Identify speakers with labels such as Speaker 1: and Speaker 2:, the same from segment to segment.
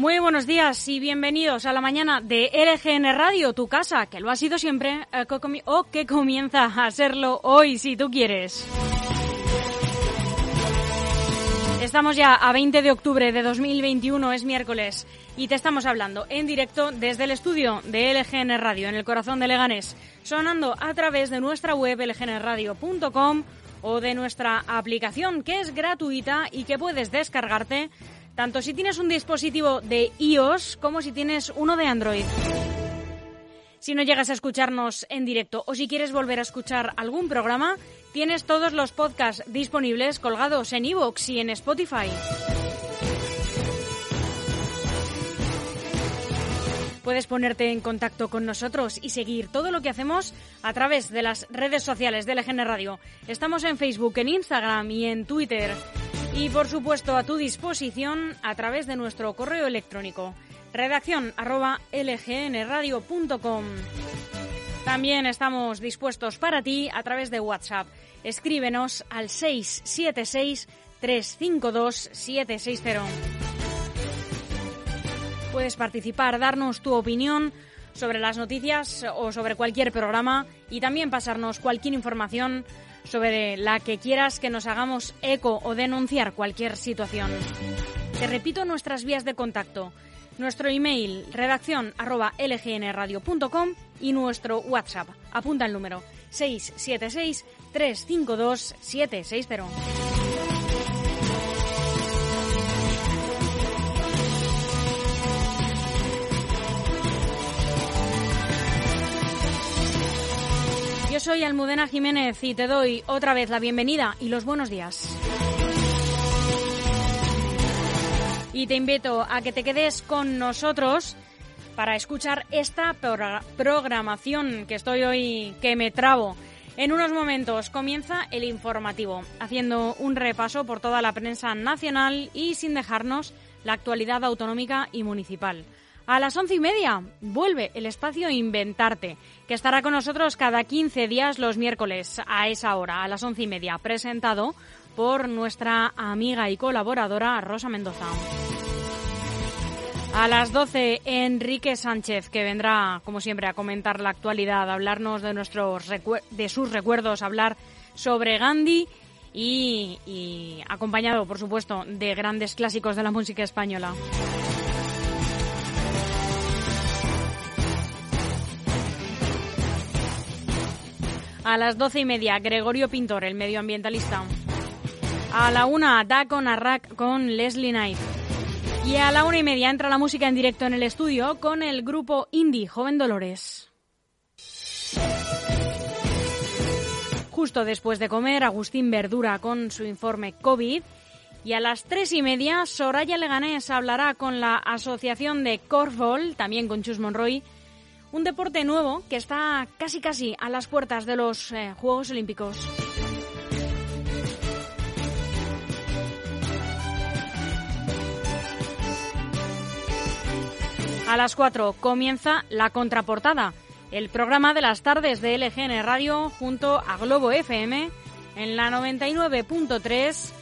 Speaker 1: Muy buenos días y bienvenidos a la mañana de LGN Radio, tu casa, que lo ha sido siempre eh, o que comienza a serlo hoy, si tú quieres. Estamos ya a 20 de octubre de 2021, es miércoles, y te estamos hablando en directo desde el estudio de LGN Radio, en el corazón de Leganés, sonando a través de nuestra web lgnradio.com o de nuestra aplicación, que es gratuita y que puedes descargarte tanto si tienes un dispositivo de iOS como si tienes uno de Android. Si no llegas a escucharnos en directo o si quieres volver a escuchar algún programa, tienes todos los podcasts disponibles colgados en iVoox y en Spotify. Puedes ponerte en contacto con nosotros y seguir todo lo que hacemos a través de las redes sociales de LGN Radio. Estamos en Facebook, en Instagram y en Twitter. Y por supuesto a tu disposición a través de nuestro correo electrónico redacción arroba lgnradio.com. También estamos dispuestos para ti a través de WhatsApp. Escríbenos al 676 352 760. Puedes participar, darnos tu opinión sobre las noticias o sobre cualquier programa y también pasarnos cualquier información sobre la que quieras que nos hagamos eco o denunciar cualquier situación. Te repito nuestras vías de contacto nuestro email redacción arroba lgnradio.com y nuestro WhatsApp. Apunta el número 676 352 760. Soy Almudena Jiménez y te doy otra vez la bienvenida y los buenos días. y te invito a que te quedes con nosotros para escuchar esta programación que estoy hoy que me trabo. En unos momentos comienza el informativo, haciendo un repaso por toda la prensa nacional y sin dejarnos la actualidad autonómica y municipal. A las once y media vuelve el espacio Inventarte, que estará con nosotros cada 15 días los miércoles a esa hora, a las once y media, presentado por nuestra amiga y colaboradora Rosa Mendoza. A las 12, Enrique Sánchez, que vendrá, como siempre, a comentar la actualidad, a hablarnos de, nuestros de sus recuerdos, a hablar sobre Gandhi y, y acompañado, por supuesto, de grandes clásicos de la música española. A las doce y media, Gregorio Pintor, el medioambientalista. A la una, Dacon Arrak con Leslie Knight. Y a la una y media entra la música en directo en el estudio con el grupo indie Joven Dolores. Justo después de comer, Agustín Verdura con su informe COVID. Y a las tres y media, Soraya Leganés hablará con la Asociación de Corfball, también con Chus Monroy, un deporte nuevo que está casi casi a las puertas de los eh, Juegos Olímpicos. A las 4 comienza La Contraportada, el programa de las tardes de LGN Radio junto a Globo FM en la 99.3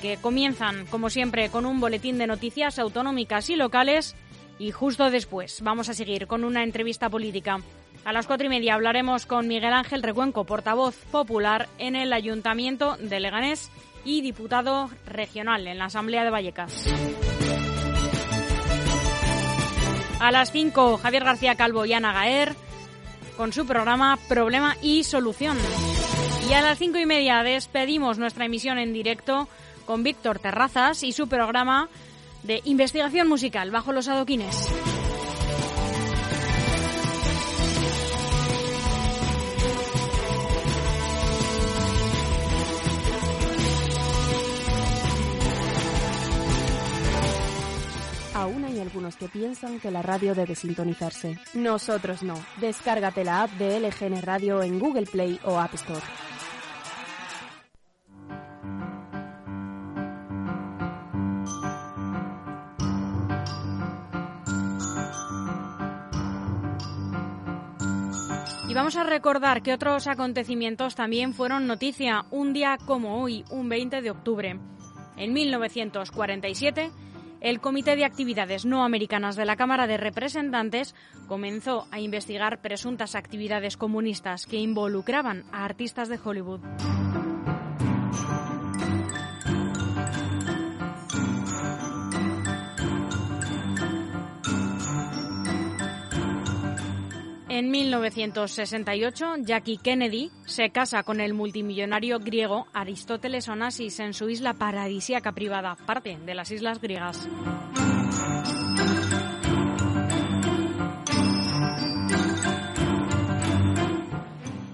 Speaker 1: que comienzan, como siempre, con un boletín de noticias autonómicas y locales y justo después vamos a seguir con una entrevista política. A las cuatro y media hablaremos con Miguel Ángel Recuenco, portavoz popular en el Ayuntamiento de Leganés y diputado regional en la Asamblea de Vallecas. A las 5, Javier García Calvo y Ana Gaer con su programa Problema y Solución. Y a las cinco y media despedimos nuestra emisión en directo con Víctor Terrazas y su programa de investigación musical bajo los adoquines.
Speaker 2: Aún hay algunos que piensan que la radio debe sintonizarse. Nosotros no. Descárgate la app de LGN Radio en Google Play o App Store.
Speaker 1: Vamos a recordar que otros acontecimientos también fueron noticia un día como hoy, un 20 de octubre. En 1947 el Comité de Actividades No Americanas de la Cámara de Representantes comenzó a investigar presuntas actividades comunistas que involucraban a artistas de Hollywood. En 1968, Jackie Kennedy se casa con el multimillonario griego Aristóteles Onassis en su isla paradisíaca privada, parte de las islas griegas.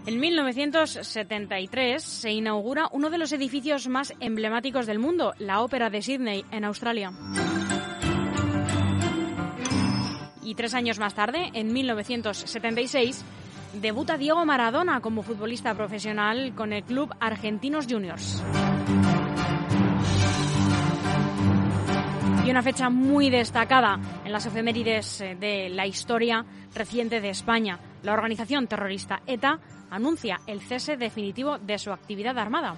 Speaker 1: En 1973 se inaugura uno de los edificios más emblemáticos del mundo, la Ópera de Sydney, en Australia. Y tres años más tarde, en 1976, debuta Diego Maradona como futbolista profesional con el club Argentinos Juniors. Y una fecha muy destacada en las efemérides eh, de la historia reciente de España. La organización terrorista ETA anuncia el cese definitivo de su actividad armada.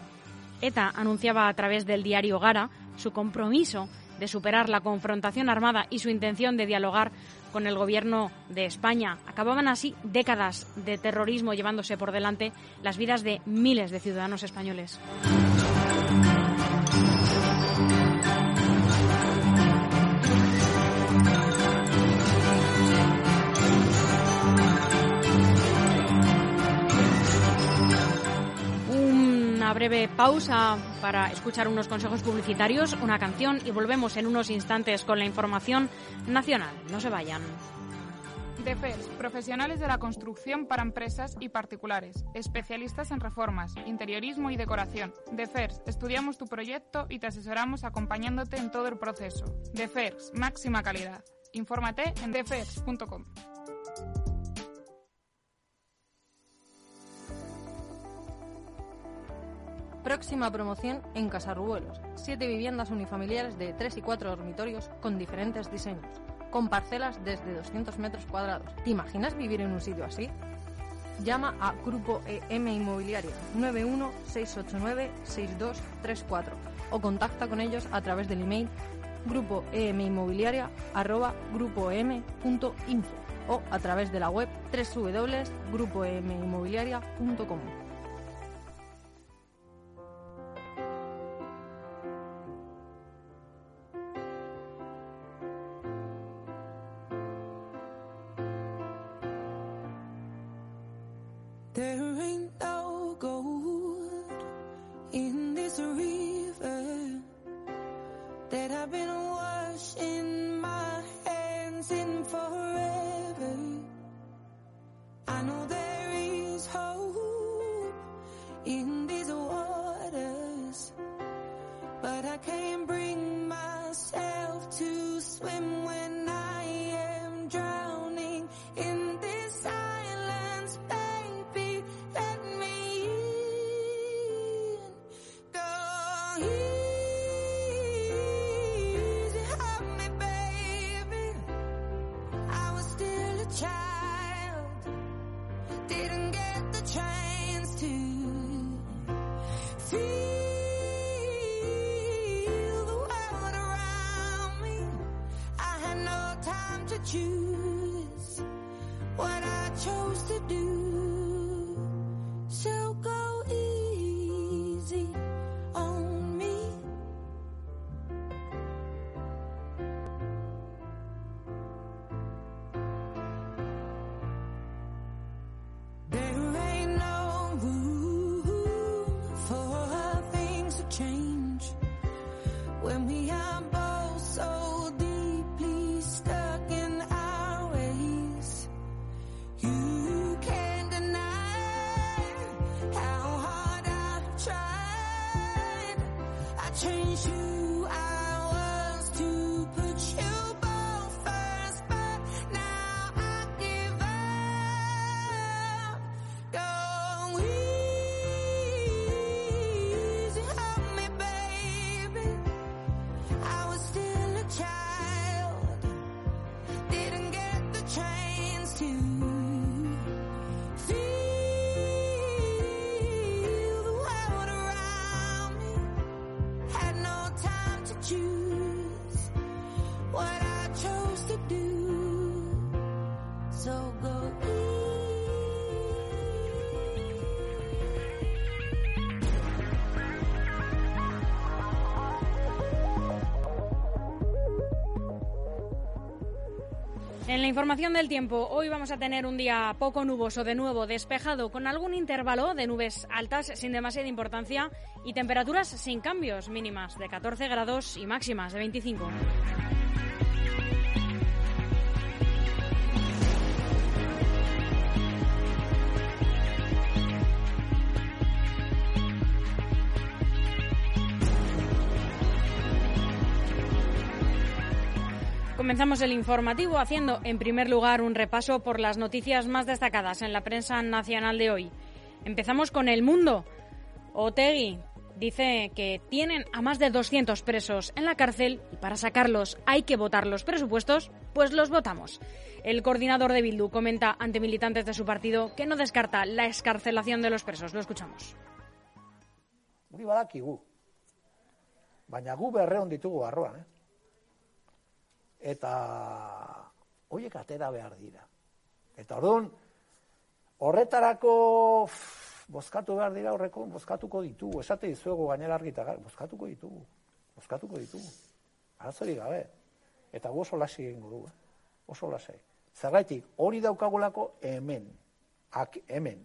Speaker 1: ETA anunciaba a través del diario Gara su compromiso de superar la confrontación armada y su intención de dialogar con el gobierno de España. Acababan así décadas de terrorismo llevándose por delante las vidas de miles de ciudadanos españoles. Una breve pausa para escuchar unos consejos publicitarios, una canción y volvemos en unos instantes con la información nacional. No se vayan.
Speaker 3: DEFERS, profesionales de la construcción para empresas y particulares, especialistas en reformas, interiorismo y decoración. DEFERS, estudiamos tu proyecto y te asesoramos acompañándote en todo el proceso. DEFERS, máxima calidad. Infórmate en defers.com.
Speaker 4: Próxima promoción en Casarrubuelos. Siete viviendas unifamiliares de 3 y 4 dormitorios con diferentes diseños, con parcelas desde 200 metros cuadrados. ¿Te imaginas vivir en un sitio así? Llama a Grupo EM Inmobiliaria 916896234 o contacta con ellos a través del email grupoeminmobiliaria@grupoem.info o a través de la web www.grupoeminmobiliaria.com.
Speaker 5: There ain't no gold in this river that I've been washing my hands in forever. To choose what I chose to do.
Speaker 1: En la información del tiempo, hoy vamos a tener un día poco nuboso, de nuevo despejado, con algún intervalo de nubes altas sin demasiada importancia y temperaturas sin cambios, mínimas de 14 grados y máximas de 25. Comenzamos el informativo haciendo, en primer lugar, un repaso por las noticias más destacadas en la prensa nacional de hoy. Empezamos con El Mundo. Otegui dice que tienen a más de 200 presos en la cárcel y para sacarlos hay que votar los presupuestos, pues los votamos. El coordinador de Bildu comenta ante militantes de su partido que no descarta la escarcelación de los presos. Lo escuchamos.
Speaker 6: Baina gu berreon ditugu barruan, eh? Eta horiek atera behar dira. Eta orduan, horretarako pff, bozkatu behar dira horreko, bozkatuko ditugu. Esate dizuegu gainera argita, gar, bozkatuko ditugu. Bozkatuko ditugu. Arazori gabe. Eta gu oso lasi egingo eh? oso lasai. Zergaitik, hori daukagulako hemen. Ak, hemen.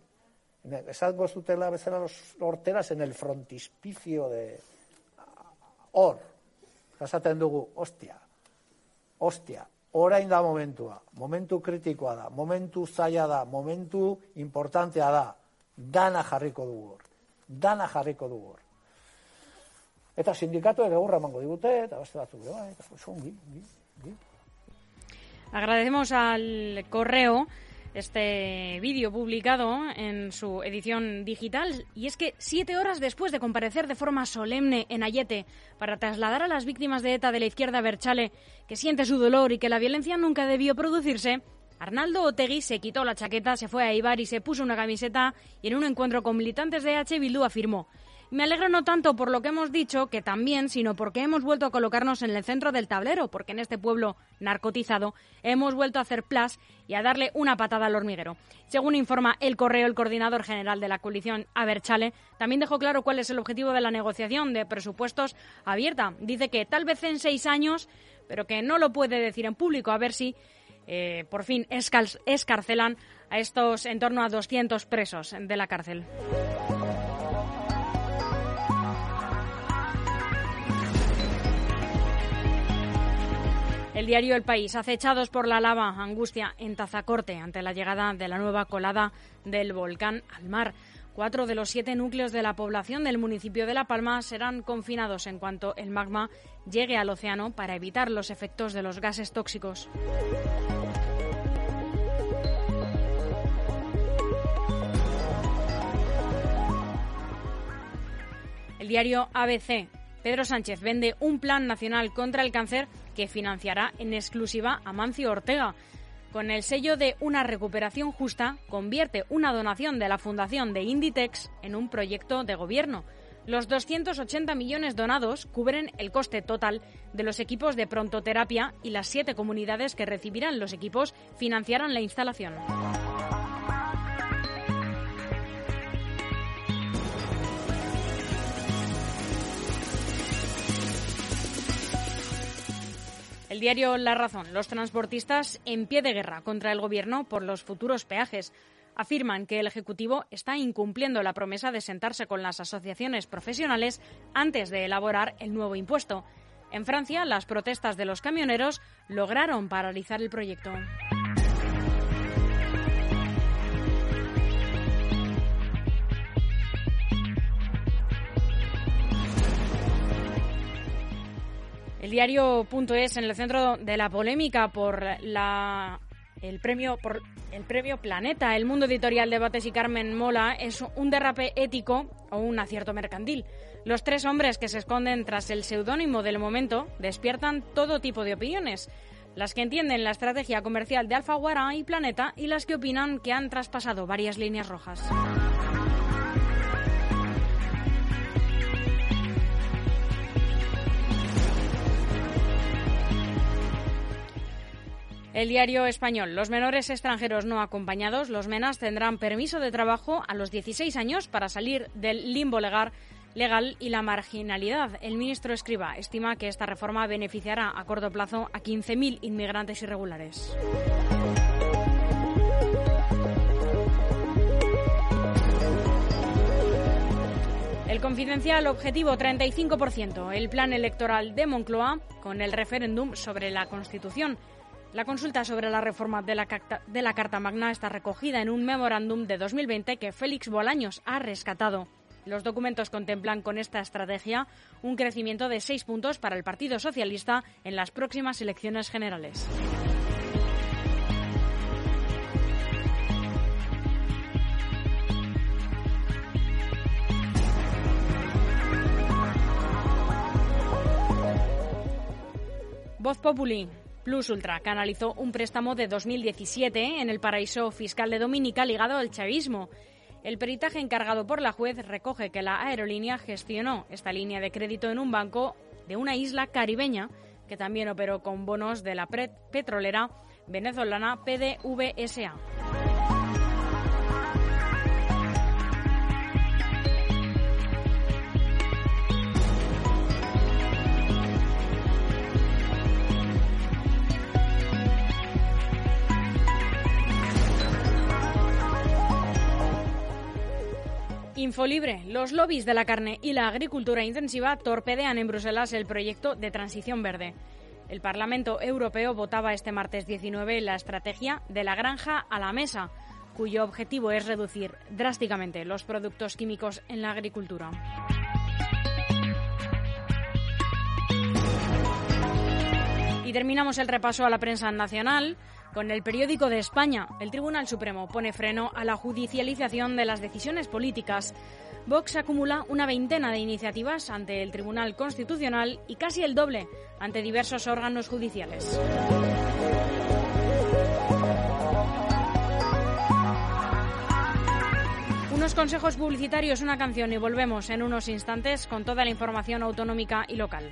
Speaker 6: Esango zutela bezala los horteras en el frontispicio de hor. Esaten dugu, ostia, ostia, orain da momentua, momentu kritikoa da, momentu zaila da, momentu importantea da, dana jarriko dugu hor, dana jarriko dugu hor. Eta sindikatuek egurra emango digute, eta beste batzuk ere bai, eta ongi, ongi.
Speaker 1: Agradecemos al correo este vídeo publicado en su edición digital y es que siete horas después de comparecer de forma solemne en Ayete para trasladar a las víctimas de ETA de la izquierda Berchale que siente su dolor y que la violencia nunca debió producirse, Arnaldo Otegui se quitó la chaqueta, se fue a Ibar y se puso una camiseta y en un encuentro con militantes de H. Bildu afirmó me alegro no tanto por lo que hemos dicho, que también, sino porque hemos vuelto a colocarnos en el centro del tablero, porque en este pueblo narcotizado hemos vuelto a hacer plas y a darle una patada al hormiguero. Según informa el correo, el coordinador general de la coalición, Aberchale, también dejó claro cuál es el objetivo de la negociación de presupuestos abierta. Dice que tal vez en seis años, pero que no lo puede decir en público, a ver si eh, por fin escarcelan a estos en torno a 200 presos de la cárcel. El diario El País, acechados por la lava, angustia en Tazacorte ante la llegada de la nueva colada del volcán al mar. Cuatro de los siete núcleos de la población del municipio de La Palma serán confinados en cuanto el magma llegue al océano para evitar los efectos de los gases tóxicos. El diario ABC. Pedro Sánchez vende un plan nacional contra el cáncer que financiará en exclusiva a Mancio Ortega. Con el sello de una recuperación justa, convierte una donación de la Fundación de Inditex en un proyecto de gobierno. Los 280 millones donados cubren el coste total de los equipos de prontoterapia y las siete comunidades que recibirán los equipos financiarán la instalación. El diario La Razón. Los transportistas en pie de guerra contra el Gobierno por los futuros peajes. Afirman que el Ejecutivo está incumpliendo la promesa de sentarse con las asociaciones profesionales antes de elaborar el nuevo impuesto. En Francia, las protestas de los camioneros lograron paralizar el proyecto. El diario Punto es en el centro de la polémica por la el premio por el premio Planeta. El mundo editorial Debates y Carmen Mola es un derrape ético o un acierto mercantil. Los tres hombres que se esconden tras el seudónimo del momento despiertan todo tipo de opiniones. Las que entienden la estrategia comercial de Alfaguara y Planeta y las que opinan que han traspasado varias líneas rojas. El diario español. Los menores extranjeros no acompañados, los MENAS, tendrán permiso de trabajo a los 16 años para salir del limbo legal, y la marginalidad. El ministro Escriba estima que esta reforma beneficiará a corto plazo a 15.000 inmigrantes irregulares. El confidencial objetivo 35%, el plan electoral de Moncloa con el referéndum sobre la Constitución. La consulta sobre la reforma de la, Carta Magna está recogida en un memorándum de 2020 que Félix Bolaños ha rescatado. Los documentos contemplan con esta estrategia un crecimiento de seis puntos para el Partido Socialista en las próximas elecciones generales. Voz. Plus Ultra canalizó un préstamo de 2017 en el paraíso fiscal de Dominica ligado al chavismo. El peritaje encargado por la juez recoge que la aerolínea gestionó esta línea de crédito en un banco de una isla caribeña que también operó con bonos de la petrolera venezolana PDVSA. Infolibre. Los lobbies de la carne y la agricultura intensiva torpedean en Bruselas el proyecto de transición verde. El Parlamento Europeo votaba este martes 19 la estrategia de la granja a la mesa, cuyo objetivo es reducir drásticamente los productos químicos en la agricultura. Y terminamos el repaso a la prensa nacional con el periódico de España. El Tribunal Supremo pone freno a la judicialización de las decisiones políticas. Vox acumula una veintena de iniciativas ante el Tribunal Constitucional y casi el doble ante diversos órganos judiciales. Unos consejos publicitarios, una canción y volvemos en unos instantes con toda la información autonómica y local.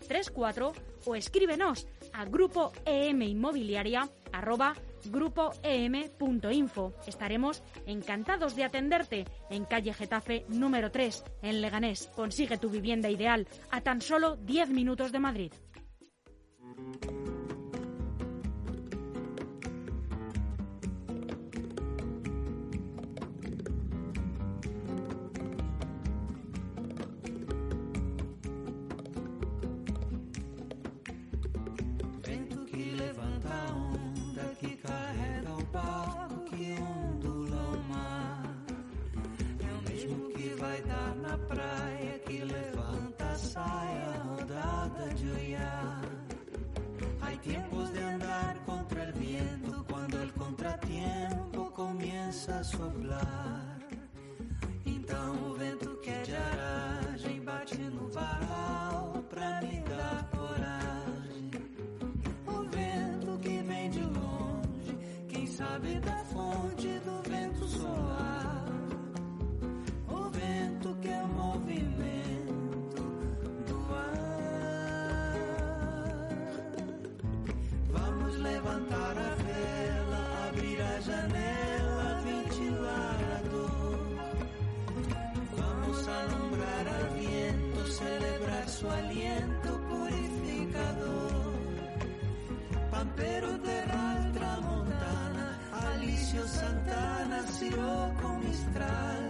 Speaker 1: 6234 o escríbenos a grupo em inmobiliaria arroba grupoem.info. Estaremos encantados de atenderte en calle Getafe número 3 en Leganés. Consigue tu vivienda ideal a tan solo 10 minutos de Madrid.
Speaker 7: Navidad Santana, Siroco Mistral.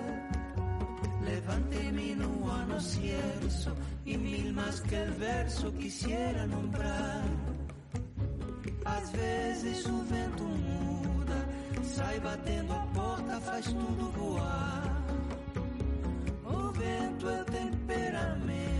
Speaker 7: Levante-me no ano cierzo e mil mais que el verso quisiera nombrar. Às vezes o vento muda, Sai batendo a porta, faz tudo voar. O vento é temperamento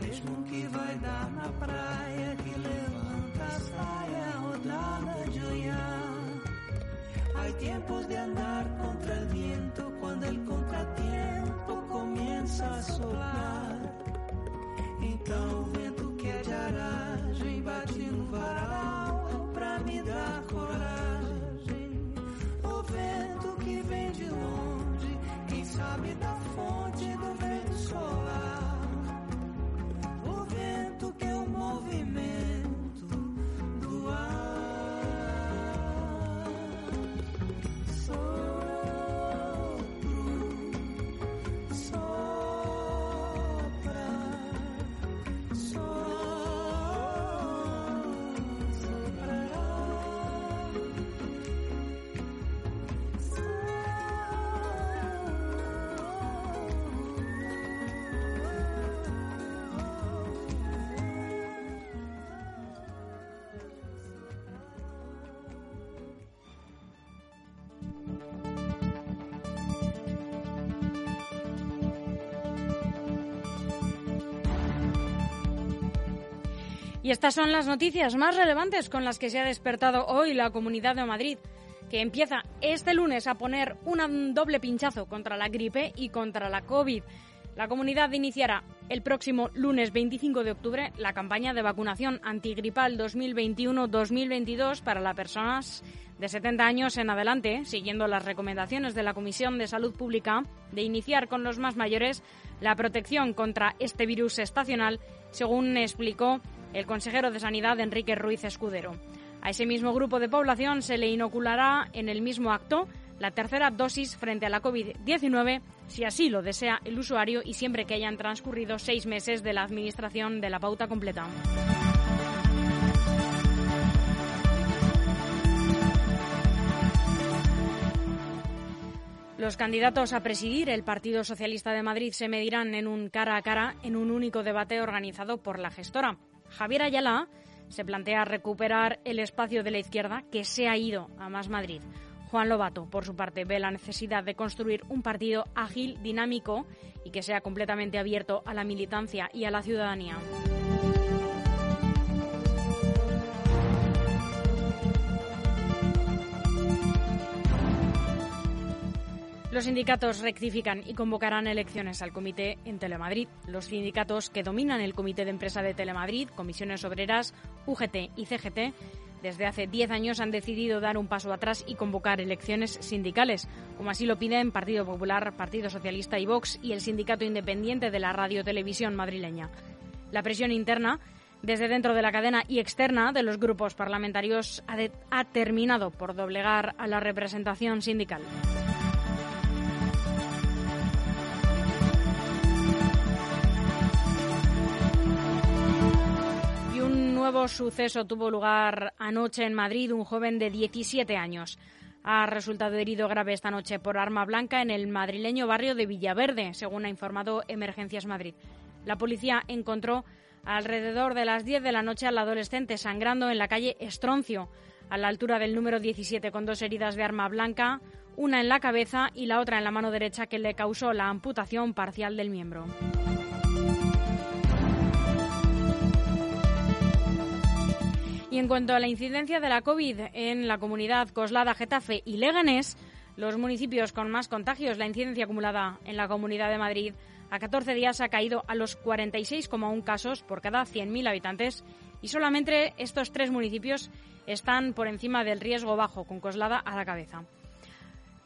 Speaker 7: mesmo que vai dar na praia, que levanta a saia, rodada de olhar. Hay tiempos de andar contra el viento, cuando el contratiempo comienza a soplar. Então
Speaker 1: Y estas son las noticias más relevantes con las que se ha despertado hoy la Comunidad de Madrid, que empieza este lunes a poner un doble pinchazo contra la gripe y contra la COVID. La comunidad iniciará el próximo lunes 25 de octubre la campaña de vacunación antigripal 2021-2022 para las personas de 70 años en adelante, siguiendo las recomendaciones de la Comisión de Salud Pública de iniciar con los más mayores la protección contra este virus estacional, según explicó el consejero de Sanidad Enrique Ruiz Escudero. A ese mismo grupo de población se le inoculará en el mismo acto la tercera dosis frente a la COVID-19, si así lo desea el usuario y siempre que hayan transcurrido seis meses de la administración de la pauta completa. Los candidatos a presidir el Partido Socialista de Madrid se medirán en un cara a cara en un único debate organizado por la gestora. Javier Ayala se plantea recuperar el espacio de la izquierda que se ha ido a Más Madrid. Juan Lobato, por su parte, ve la necesidad de construir un partido ágil, dinámico y que sea completamente abierto a la militancia y a la ciudadanía. Los sindicatos rectifican y convocarán elecciones al comité en Telemadrid. Los sindicatos que dominan el comité de empresa de Telemadrid, Comisiones Obreras, UGT y CGT, desde hace 10 años han decidido dar un paso atrás y convocar elecciones sindicales, como así lo piden Partido Popular, Partido Socialista y Vox y el Sindicato Independiente de la Radio Televisión madrileña. La presión interna desde dentro de la cadena y externa de los grupos parlamentarios ha, terminado por doblegar a la representación sindical. Nuevo suceso tuvo lugar anoche en Madrid. Un joven de 17 años ha resultado herido grave esta noche por arma blanca en el madrileño barrio de Villaverde, según ha informado Emergencias Madrid. La policía encontró alrededor de las 10 de la noche al adolescente sangrando en la calle Estroncio, a la altura del número 17, con dos heridas de arma blanca, una en la cabeza y la otra en la mano derecha que le causó la amputación parcial del miembro. En cuanto a la incidencia de la COVID en la comunidad Coslada, Getafe y Leganés, los municipios con más contagios, la incidencia acumulada en la Comunidad de Madrid a 14 días ha caído a los 46,1 casos por cada 100.000 habitantes y solamente estos tres municipios están por encima del riesgo bajo, con Coslada a la cabeza.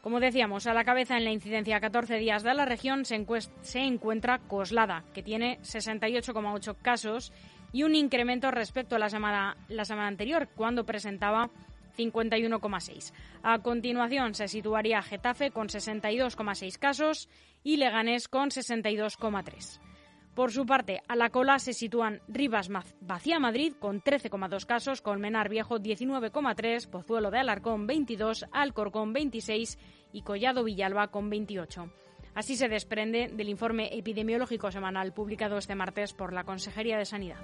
Speaker 1: Como decíamos, a la cabeza en la incidencia a 14 días de la región se, se encuentra Coslada, que tiene 68,8 casos y un incremento respecto a la semana, la semana anterior, cuando presentaba 51,6. A continuación se situaría Getafe con 62,6 casos y Leganés con 62,3. Por su parte, a la cola se sitúan Rivas Vacía Madrid con 13,2 casos, Colmenar Viejo 19,3, Pozuelo de Alarcón 22, Alcorcón 26 y Collado Villalba con 28. Así se desprende del informe epidemiológico semanal publicado este martes por la Consejería de Sanidad.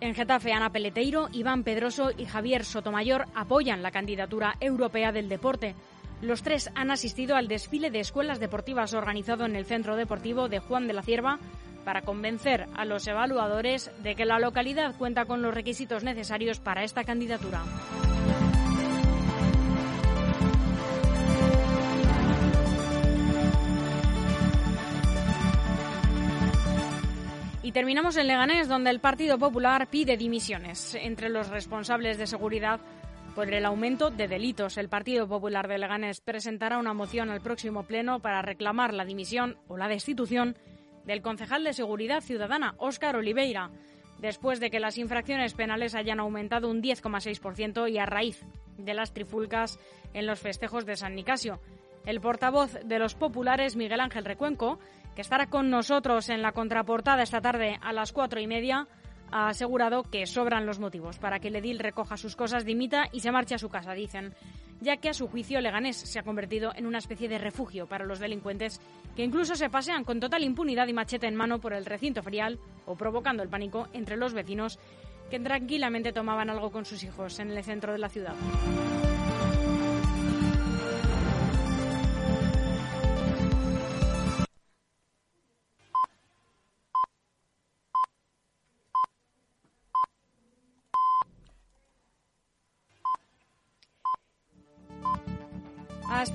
Speaker 1: En Getafe, Ana Peleteiro, Iván Pedroso y Javier Sotomayor apoyan la candidatura europea del deporte. Los tres han asistido al desfile de escuelas deportivas organizado en el Centro Deportivo de Juan de la Cierva para convencer a los evaluadores de que la localidad cuenta con los requisitos necesarios para esta candidatura. Y terminamos en Leganés, donde el Partido Popular pide dimisiones entre los responsables de seguridad por el aumento de delitos. El Partido Popular de Leganés presentará una moción al próximo pleno para reclamar la dimisión o la destitución del concejal de Seguridad Ciudadana, Óscar Oliveira, después de que las infracciones penales hayan aumentado un 10,6% y a raíz de las trifulcas en los festejos de San Nicasio. El portavoz de los populares, Miguel Ángel Recuenco, que estará con nosotros en la contraportada esta tarde a las cuatro y media, ha asegurado que sobran los motivos para que el edil recoja sus cosas, dimita y se marche a su casa, dicen, ya que a su juicio Leganés se ha convertido en una especie de refugio para los delincuentes que incluso se pasean con total impunidad y machete en mano por el recinto ferial o provocando el pánico entre los vecinos que tranquilamente tomaban algo con sus hijos en el centro de la ciudad.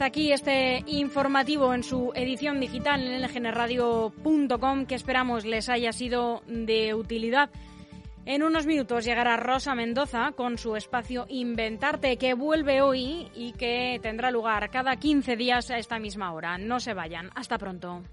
Speaker 1: Aquí este informativo en su edición digital en lgnradio.com que esperamos les haya sido de utilidad. En unos minutos llegará Rosa Mendoza con su espacio Inventarte que vuelve hoy y que tendrá lugar cada 15 días a esta misma hora. No se vayan. Hasta pronto.